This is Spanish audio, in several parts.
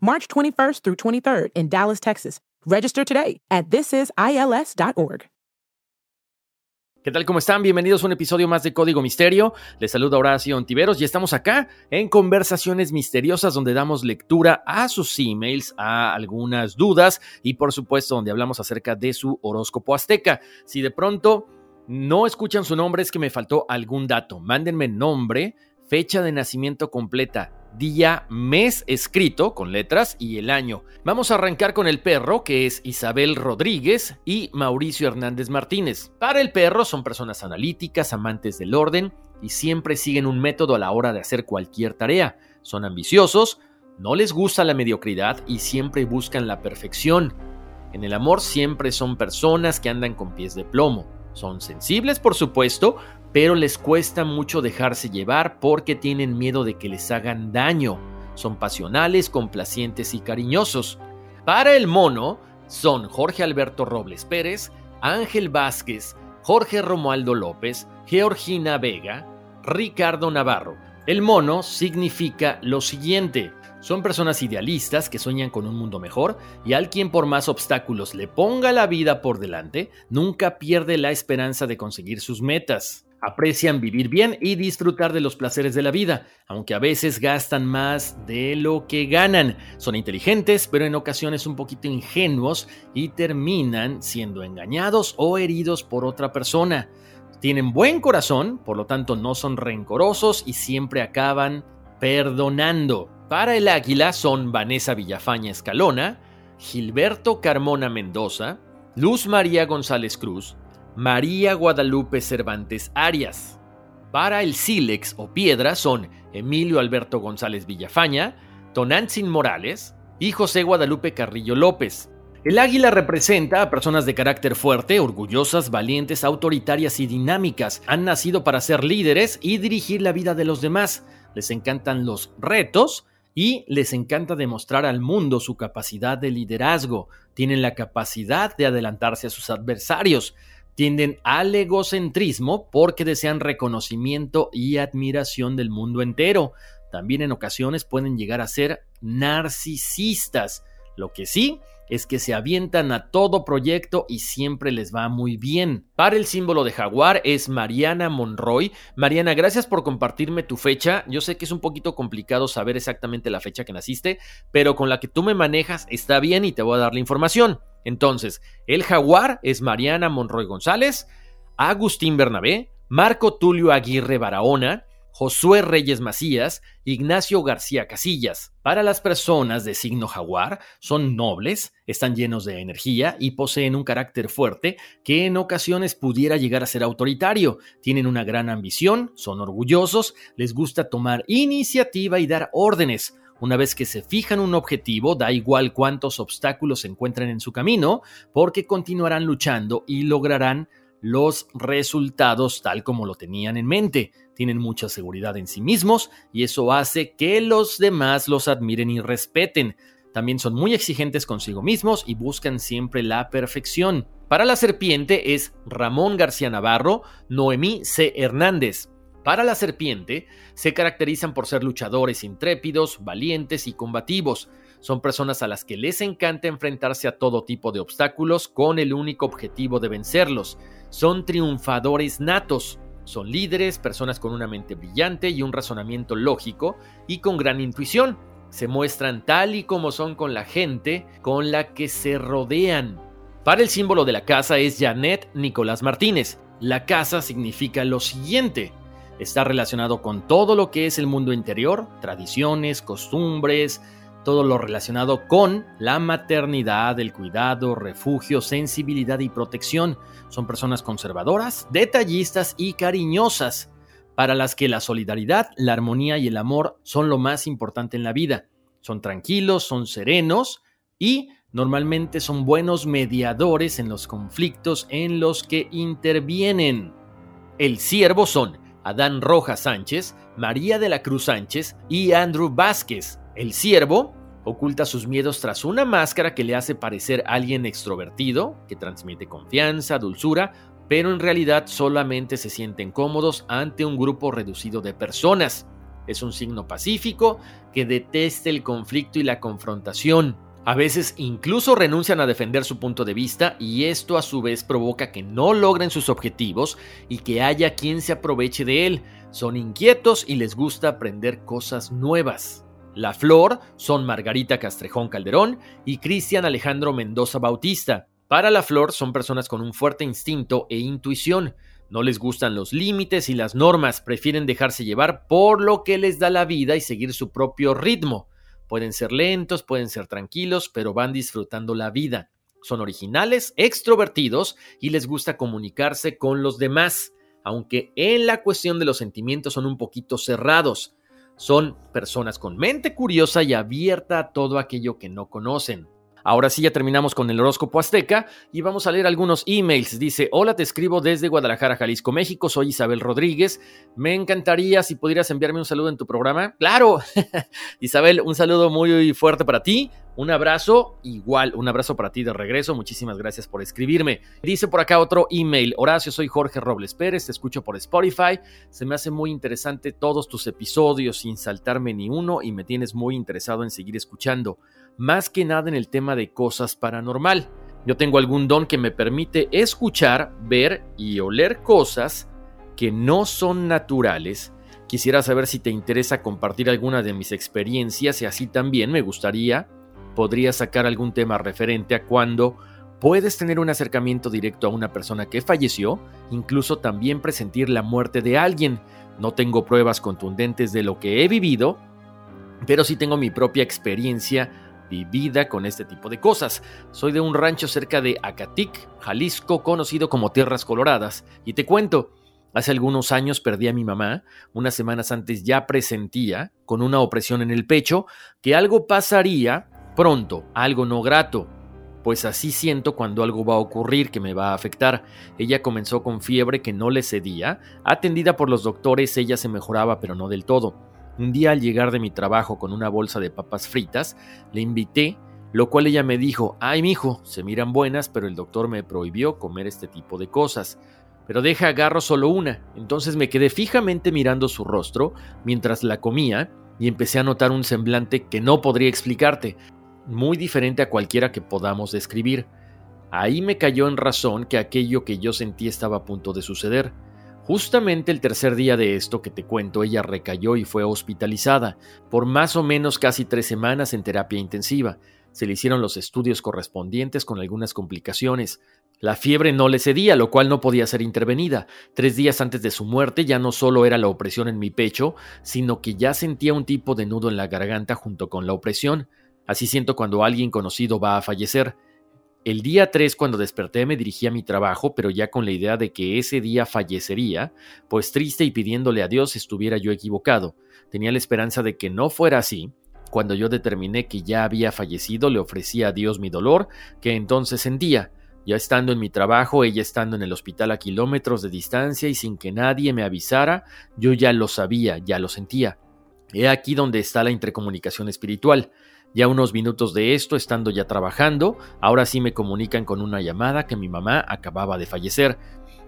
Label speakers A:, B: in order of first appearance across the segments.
A: March 21st through 23rd in Dallas, Texas. Register today at thisisils.org.
B: ¿Qué tal? ¿Cómo están? Bienvenidos a un episodio más de Código Misterio. Les saluda Horacio Ontiveros y estamos acá en Conversaciones Misteriosas donde damos lectura a sus emails, a algunas dudas y por supuesto donde hablamos acerca de su horóscopo azteca. Si de pronto no escuchan su nombre es que me faltó algún dato. Mándenme nombre, fecha de nacimiento completa, día, mes escrito con letras y el año. Vamos a arrancar con el perro, que es Isabel Rodríguez y Mauricio Hernández Martínez. Para el perro son personas analíticas, amantes del orden y siempre siguen un método a la hora de hacer cualquier tarea. Son ambiciosos, no les gusta la mediocridad y siempre buscan la perfección. En el amor siempre son personas que andan con pies de plomo. Son sensibles, por supuesto, pero les cuesta mucho dejarse llevar porque tienen miedo de que les hagan daño. Son pasionales, complacientes y cariñosos. Para el mono son Jorge Alberto Robles Pérez, Ángel Vázquez, Jorge Romualdo López, Georgina Vega, Ricardo Navarro. El mono significa lo siguiente. Son personas idealistas que sueñan con un mundo mejor y al quien por más obstáculos le ponga la vida por delante, nunca pierde la esperanza de conseguir sus metas. Aprecian vivir bien y disfrutar de los placeres de la vida, aunque a veces gastan más de lo que ganan. Son inteligentes, pero en ocasiones un poquito ingenuos y terminan siendo engañados o heridos por otra persona. Tienen buen corazón, por lo tanto no son rencorosos y siempre acaban perdonando. Para el águila son Vanessa Villafaña Escalona, Gilberto Carmona Mendoza, Luz María González Cruz, María Guadalupe Cervantes Arias. Para el sílex o piedra son Emilio Alberto González Villafaña, Tonantzin Morales y José Guadalupe Carrillo López. El águila representa a personas de carácter fuerte, orgullosas, valientes, autoritarias y dinámicas. Han nacido para ser líderes y dirigir la vida de los demás. Les encantan los retos y les encanta demostrar al mundo su capacidad de liderazgo. Tienen la capacidad de adelantarse a sus adversarios tienden al egocentrismo porque desean reconocimiento y admiración del mundo entero. También en ocasiones pueden llegar a ser narcisistas. Lo que sí es que se avientan a todo proyecto y siempre les va muy bien. Para el símbolo de jaguar es Mariana Monroy. Mariana, gracias por compartirme tu fecha. Yo sé que es un poquito complicado saber exactamente la fecha que naciste, pero con la que tú me manejas está bien y te voy a dar la información. Entonces, el jaguar es Mariana Monroy González, Agustín Bernabé, Marco Tulio Aguirre Barahona, Josué Reyes Macías, Ignacio García Casillas. Para las personas de signo jaguar, son nobles, están llenos de energía y poseen un carácter fuerte que en ocasiones pudiera llegar a ser autoritario. Tienen una gran ambición, son orgullosos, les gusta tomar iniciativa y dar órdenes. Una vez que se fijan un objetivo, da igual cuántos obstáculos se encuentren en su camino, porque continuarán luchando y lograrán los resultados tal como lo tenían en mente. Tienen mucha seguridad en sí mismos y eso hace que los demás los admiren y respeten. También son muy exigentes consigo mismos y buscan siempre la perfección. Para la serpiente es Ramón García Navarro, Noemí C. Hernández. Para la serpiente se caracterizan por ser luchadores intrépidos, valientes y combativos. Son personas a las que les encanta enfrentarse a todo tipo de obstáculos con el único objetivo de vencerlos. Son triunfadores natos. Son líderes, personas con una mente brillante y un razonamiento lógico y con gran intuición. Se muestran tal y como son con la gente con la que se rodean. Para el símbolo de la casa es Janet Nicolás Martínez. La casa significa lo siguiente. Está relacionado con todo lo que es el mundo interior, tradiciones, costumbres, todo lo relacionado con la maternidad, el cuidado, refugio, sensibilidad y protección. Son personas conservadoras, detallistas y cariñosas, para las que la solidaridad, la armonía y el amor son lo más importante en la vida. Son tranquilos, son serenos y normalmente son buenos mediadores en los conflictos en los que intervienen. El siervo son Adán Rojas Sánchez, María de la Cruz Sánchez y Andrew Vázquez. El siervo oculta sus miedos tras una máscara que le hace parecer alguien extrovertido, que transmite confianza, dulzura, pero en realidad solamente se sienten cómodos ante un grupo reducido de personas. Es un signo pacífico que detesta el conflicto y la confrontación. A veces incluso renuncian a defender su punto de vista y esto a su vez provoca que no logren sus objetivos y que haya quien se aproveche de él. Son inquietos y les gusta aprender cosas nuevas. La Flor son Margarita Castrejón Calderón y Cristian Alejandro Mendoza Bautista. Para La Flor son personas con un fuerte instinto e intuición. No les gustan los límites y las normas, prefieren dejarse llevar por lo que les da la vida y seguir su propio ritmo. Pueden ser lentos, pueden ser tranquilos, pero van disfrutando la vida. Son originales, extrovertidos y les gusta comunicarse con los demás, aunque en la cuestión de los sentimientos son un poquito cerrados. Son personas con mente curiosa y abierta a todo aquello que no conocen. Ahora sí, ya terminamos con el horóscopo azteca y vamos a leer algunos emails. Dice, hola, te escribo desde Guadalajara, Jalisco, México. Soy Isabel Rodríguez. Me encantaría si pudieras enviarme un saludo en tu programa. Claro, Isabel, un saludo muy fuerte para ti. Un abrazo, igual, un abrazo para ti de regreso. Muchísimas gracias por escribirme. Dice por acá otro email. Horacio, soy Jorge Robles Pérez, te escucho por Spotify. Se me hace muy interesante todos tus episodios sin saltarme ni uno y me tienes muy interesado en seguir escuchando más que nada en el tema de cosas paranormal. Yo tengo algún don que me permite escuchar, ver y oler cosas que no son naturales. Quisiera saber si te interesa compartir alguna de mis experiencias y así también me gustaría, podría sacar algún tema referente a cuando puedes tener un acercamiento directo a una persona que falleció, incluso también presentir la muerte de alguien. No tengo pruebas contundentes de lo que he vivido, pero sí tengo mi propia experiencia vivida con este tipo de cosas. Soy de un rancho cerca de Acatic, Jalisco, conocido como Tierras Coloradas, y te cuento, hace algunos años perdí a mi mamá, unas semanas antes ya presentía, con una opresión en el pecho, que algo pasaría pronto, algo no grato. Pues así siento cuando algo va a ocurrir que me va a afectar. Ella comenzó con fiebre que no le cedía, atendida por los doctores ella se mejoraba pero no del todo. Un día al llegar de mi trabajo con una bolsa de papas fritas, le invité, lo cual ella me dijo, ay mijo, se miran buenas, pero el doctor me prohibió comer este tipo de cosas. Pero deja agarro solo una. Entonces me quedé fijamente mirando su rostro mientras la comía y empecé a notar un semblante que no podría explicarte, muy diferente a cualquiera que podamos describir. Ahí me cayó en razón que aquello que yo sentí estaba a punto de suceder. Justamente el tercer día de esto que te cuento, ella recayó y fue hospitalizada por más o menos casi tres semanas en terapia intensiva. Se le hicieron los estudios correspondientes con algunas complicaciones. La fiebre no le cedía, lo cual no podía ser intervenida. Tres días antes de su muerte ya no solo era la opresión en mi pecho, sino que ya sentía un tipo de nudo en la garganta junto con la opresión. Así siento cuando alguien conocido va a fallecer. El día 3, cuando desperté, me dirigí a mi trabajo, pero ya con la idea de que ese día fallecería, pues triste y pidiéndole a Dios estuviera yo equivocado. Tenía la esperanza de que no fuera así. Cuando yo determiné que ya había fallecido, le ofrecí a Dios mi dolor, que entonces sentía. Ya estando en mi trabajo, ella estando en el hospital a kilómetros de distancia y sin que nadie me avisara, yo ya lo sabía, ya lo sentía. He aquí donde está la intercomunicación espiritual. Ya unos minutos de esto, estando ya trabajando, ahora sí me comunican con una llamada que mi mamá acababa de fallecer.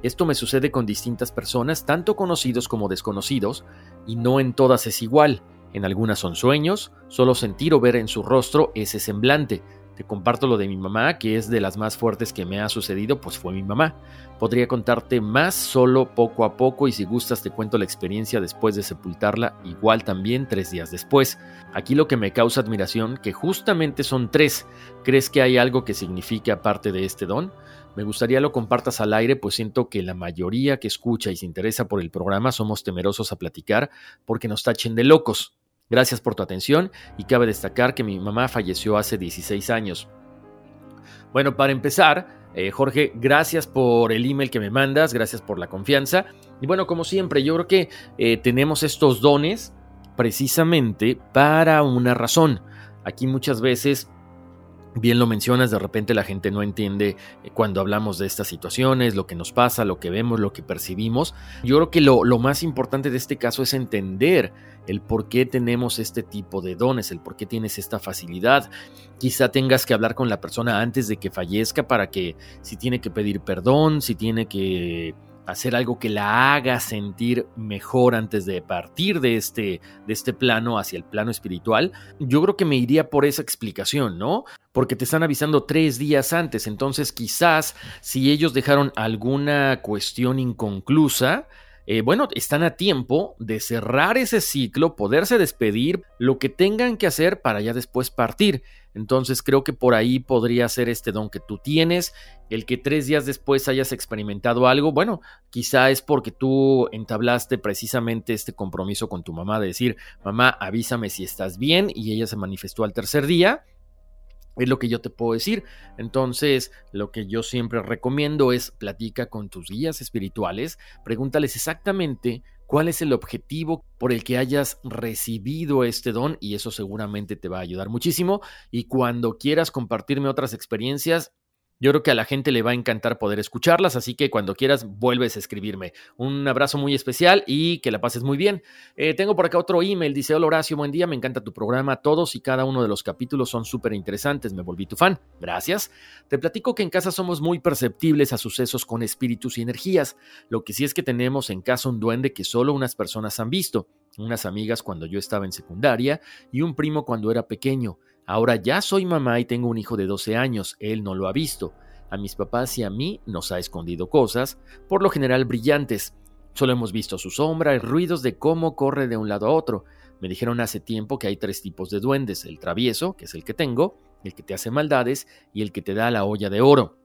B: Esto me sucede con distintas personas, tanto conocidos como desconocidos, y no en todas es igual. En algunas son sueños, solo sentir o ver en su rostro ese semblante. Te comparto lo de mi mamá, que es de las más fuertes que me ha sucedido, pues fue mi mamá. Podría contarte más solo poco a poco y si gustas te cuento la experiencia después de sepultarla, igual también tres días después. Aquí lo que me causa admiración, que justamente son tres. ¿Crees que hay algo que signifique aparte de este don? Me gustaría lo compartas al aire, pues siento que la mayoría que escucha y se interesa por el programa somos temerosos a platicar porque nos tachen de locos. Gracias por tu atención y cabe destacar que mi mamá falleció hace 16 años. Bueno, para empezar, eh, Jorge, gracias por el email que me mandas, gracias por la confianza. Y bueno, como siempre, yo creo que eh, tenemos estos dones precisamente para una razón. Aquí muchas veces Bien lo mencionas, de repente la gente no entiende eh, cuando hablamos de estas situaciones, lo que nos pasa, lo que vemos, lo que percibimos. Yo creo que lo, lo, más importante de este caso es entender el por qué tenemos este tipo de dones, el por qué tienes esta facilidad. Quizá tengas que hablar con la persona antes de que fallezca para que si tiene que pedir perdón, si tiene que hacer algo que la haga sentir mejor antes de partir de este, de este plano hacia el plano espiritual, yo creo que me iría por esa explicación, ¿no? Porque te están avisando tres días antes, entonces quizás si ellos dejaron alguna cuestión inconclusa, eh, bueno, están a tiempo de cerrar ese ciclo, poderse despedir, lo que tengan que hacer para ya después partir. Entonces creo que por ahí podría ser este don que tú tienes, el que tres días después hayas experimentado algo, bueno, quizá es porque tú entablaste precisamente este compromiso con tu mamá de decir, mamá, avísame si estás bien y ella se manifestó al tercer día es lo que yo te puedo decir. Entonces, lo que yo siempre recomiendo es platica con tus guías espirituales, pregúntales exactamente cuál es el objetivo por el que hayas recibido este don y eso seguramente te va a ayudar muchísimo. Y cuando quieras compartirme otras experiencias, yo creo que a la gente le va a encantar poder escucharlas, así que cuando quieras vuelves a escribirme. Un abrazo muy especial y que la pases muy bien. Eh, tengo por acá otro email, dice, hola Horacio, buen día, me encanta tu programa, todos y cada uno de los capítulos son súper interesantes, me volví tu fan, gracias. Te platico que en casa somos muy perceptibles a sucesos con espíritus y energías, lo que sí es que tenemos en casa un duende que solo unas personas han visto, unas amigas cuando yo estaba en secundaria y un primo cuando era pequeño. Ahora ya soy mamá y tengo un hijo de 12 años, él no lo ha visto. A mis papás y a mí nos ha escondido cosas, por lo general brillantes. Solo hemos visto su sombra y ruidos de cómo corre de un lado a otro. Me dijeron hace tiempo que hay tres tipos de duendes, el travieso, que es el que tengo, el que te hace maldades y el que te da la olla de oro.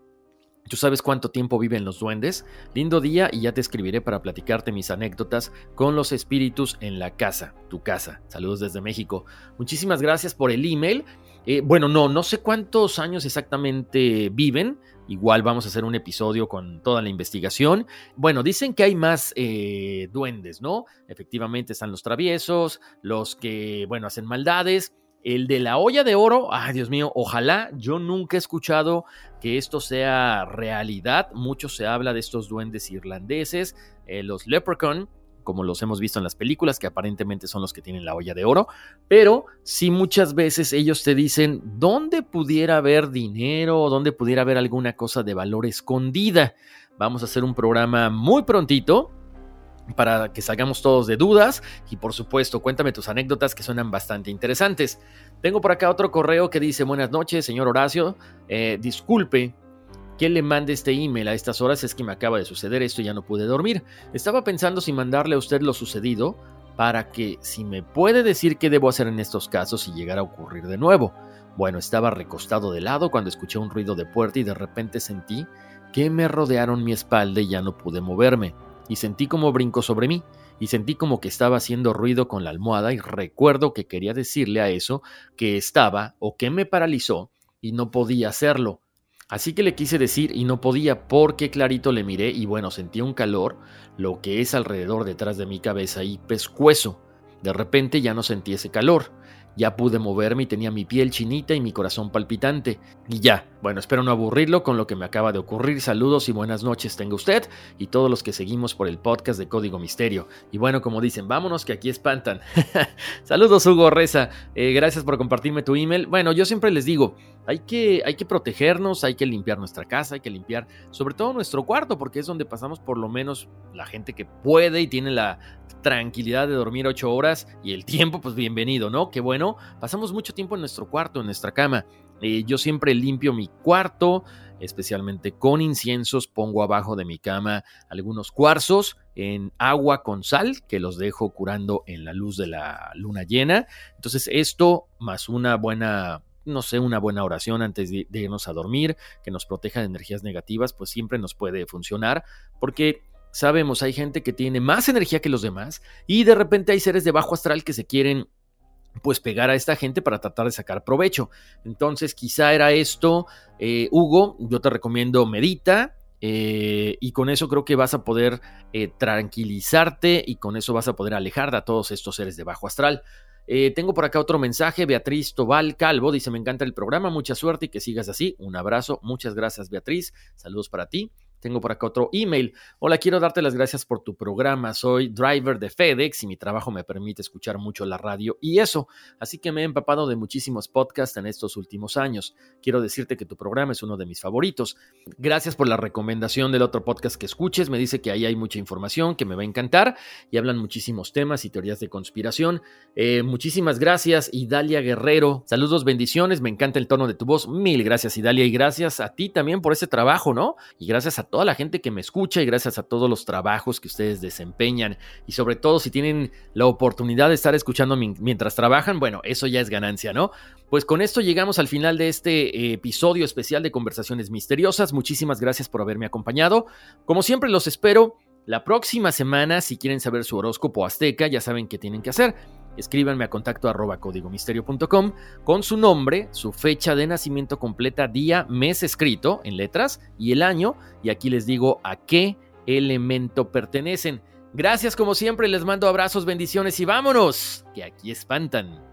B: ¿Tú sabes cuánto tiempo viven los duendes? Lindo día y ya te escribiré para platicarte mis anécdotas con los espíritus en la casa, tu casa. Saludos desde México. Muchísimas gracias por el email. Eh, bueno, no, no sé cuántos años exactamente viven. Igual vamos a hacer un episodio con toda la investigación. Bueno, dicen que hay más eh, duendes, ¿no? Efectivamente están los traviesos, los que, bueno, hacen maldades. El de la olla de oro, ay Dios mío, ojalá yo nunca he escuchado que esto sea realidad. Mucho se habla de estos duendes irlandeses, eh, los leprechaun, como los hemos visto en las películas, que aparentemente son los que tienen la olla de oro, pero sí muchas veces ellos te dicen dónde pudiera haber dinero, dónde pudiera haber alguna cosa de valor escondida. Vamos a hacer un programa muy prontito para que salgamos todos de dudas y por supuesto cuéntame tus anécdotas que suenan bastante interesantes. Tengo por acá otro correo que dice buenas noches señor Horacio, eh, disculpe que le mande este email a estas horas es que me acaba de suceder esto y ya no pude dormir. Estaba pensando si mandarle a usted lo sucedido para que si me puede decir qué debo hacer en estos casos si llegara a ocurrir de nuevo. Bueno, estaba recostado de lado cuando escuché un ruido de puerta y de repente sentí que me rodearon mi espalda y ya no pude moverme y sentí como brincó sobre mí, y sentí como que estaba haciendo ruido con la almohada y recuerdo que quería decirle a eso que estaba o que me paralizó y no podía hacerlo. Así que le quise decir y no podía porque clarito le miré y bueno, sentí un calor, lo que es alrededor detrás de mi cabeza y pescuezo. De repente ya no sentí ese calor. Ya pude moverme y tenía mi piel chinita y mi corazón palpitante. Y ya, bueno, espero no aburrirlo con lo que me acaba de ocurrir. Saludos y buenas noches tenga usted y todos los que seguimos por el podcast de Código Misterio. Y bueno, como dicen, vámonos que aquí espantan. Saludos Hugo Reza, eh, gracias por compartirme tu email. Bueno, yo siempre les digo, hay que, hay que protegernos, hay que limpiar nuestra casa, hay que limpiar sobre todo nuestro cuarto, porque es donde pasamos por lo menos la gente que puede y tiene la tranquilidad de dormir ocho horas y el tiempo, pues bienvenido, ¿no? Qué bueno, pasamos mucho tiempo en nuestro cuarto, en nuestra cama. Eh, yo siempre limpio mi cuarto, especialmente con inciensos. Pongo abajo de mi cama algunos cuarzos en agua con sal que los dejo curando en la luz de la luna llena. Entonces esto más una buena no sé, una buena oración antes de, irnos a dormir, que nos proteja de energías negativas, pues siempre nos puede funcionar, porque sabemos, hay gente que tiene más energía que los demás y de repente hay seres de bajo astral que se quieren pues pegar a esta gente para tratar de sacar provecho. Entonces quizá era esto, eh, Hugo, yo te recomiendo medita. Eh, y con eso creo que vas a poder eh, tranquilizarte y con eso vas a poder alejar a todos estos seres de bajo astral. tengo por acá otro mensaje, Beatriz Tobal Calvo dice, me encanta el programa, mucha suerte y que sigas así. Un abrazo, muchas gracias Beatriz, saludos para ti. Tengo por acá otro email. Hola, quiero darte las gracias por tu programa. Soy driver de FedEx y mi trabajo me permite escuchar mucho la radio y eso. Así que me he empapado de muchísimos podcasts en estos últimos años. Quiero decirte que tu programa es uno de mis favoritos. Gracias por la recomendación del otro podcast que escuches. Me dice que ahí hay mucha información que me va a encantar y hablan muchísimos temas y teorías de conspiración. Eh, muchísimas gracias, Idalia Guerrero. Saludos, bendiciones. Me encanta el tono de tu voz. Mil gracias, Idalia. Y gracias a ti también por ese trabajo, ¿no? Y gracias a toda la gente que me escucha y gracias a todos los trabajos que ustedes desempeñan y sobre todo si tienen la oportunidad de estar escuchando mientras trabajan, bueno, eso ya es ganancia, ¿no? Pues con esto llegamos al final de este eh, episodio especial de Conversaciones Misteriosas. Muchísimas gracias por haberme acompañado. Como siempre los espero la próxima semana si quieren saber su horóscopo azteca, ya saben qué tienen que hacer escríbanme a contacto arroba códigomisterio.com con su nombre, su fecha de nacimiento completa, día, mes escrito en letras y el año. Y aquí les digo a qué elemento pertenecen. Gracias como siempre, les mando abrazos, bendiciones y vámonos, que aquí espantan.